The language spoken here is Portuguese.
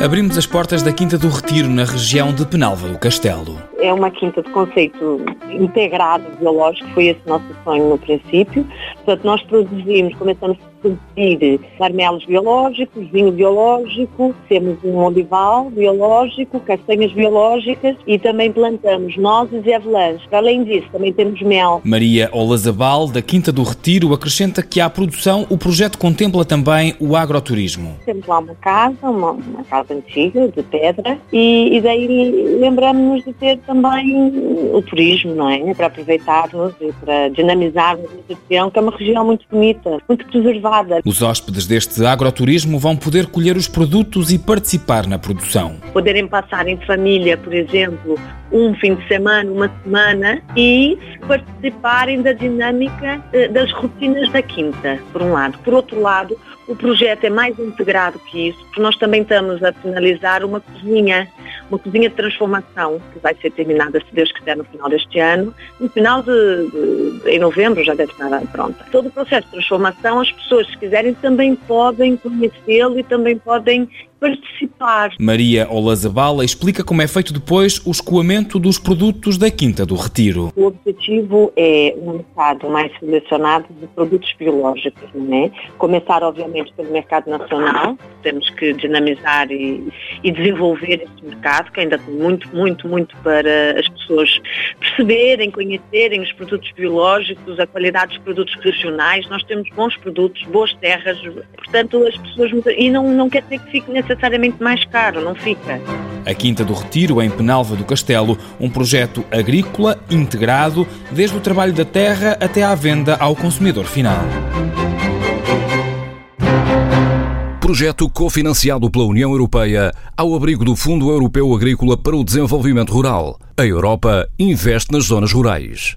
Abrimos as portas da Quinta do Retiro, na região de Penalva do Castelo. É uma quinta de conceito integrado biológico, foi esse nosso sonho no princípio. Portanto, nós produzimos, começamos produzir marmelos biológicos, vinho biológico, temos um olival biológico, castanhas biológicas e também plantamos nozes e avelãs. Além disso, também temos mel. Maria Olazabal, da Quinta do Retiro, acrescenta que à produção o projeto contempla também o agroturismo. Temos lá uma casa, uma, uma casa antiga, de pedra, e, e daí lembramos-nos de ter também o turismo, não é? Para aproveitarmos e para dinamizarmos a região, que é uma região muito bonita, muito preservada os hóspedes deste agroturismo vão poder colher os produtos e participar na produção. Poderem passar em família, por exemplo, um fim de semana, uma semana e participarem da dinâmica eh, das rotinas da quinta, por um lado. Por outro lado, o projeto é mais integrado que isso, porque nós também estamos a finalizar uma cozinha, uma cozinha de transformação, que vai ser terminada, se Deus quiser, no final deste ano. No final de, de em novembro já deve estar pronta. Todo o processo de transformação, as pessoas, se quiserem, também podem conhecê-lo e também podem participar. Maria Olazabala explica como é feito depois o escoamento dos produtos da Quinta do Retiro. O objetivo é um mercado mais selecionado de produtos biológicos, não é? Começar, obviamente, pelo mercado nacional. Temos que dinamizar e, e desenvolver esse mercado, que ainda tem muito, muito, muito para as pessoas perceberem, conhecerem os produtos biológicos, a qualidade dos produtos regionais. Nós temos bons produtos, boas terras, portanto, as pessoas... E não, não quer dizer que fique nesse necessariamente mais caro, não fica. A Quinta do Retiro, em Penalva do Castelo, um projeto agrícola integrado, desde o trabalho da terra até à venda ao consumidor final. Projeto cofinanciado pela União Europeia ao abrigo do Fundo Europeu Agrícola para o Desenvolvimento Rural. A Europa investe nas zonas rurais.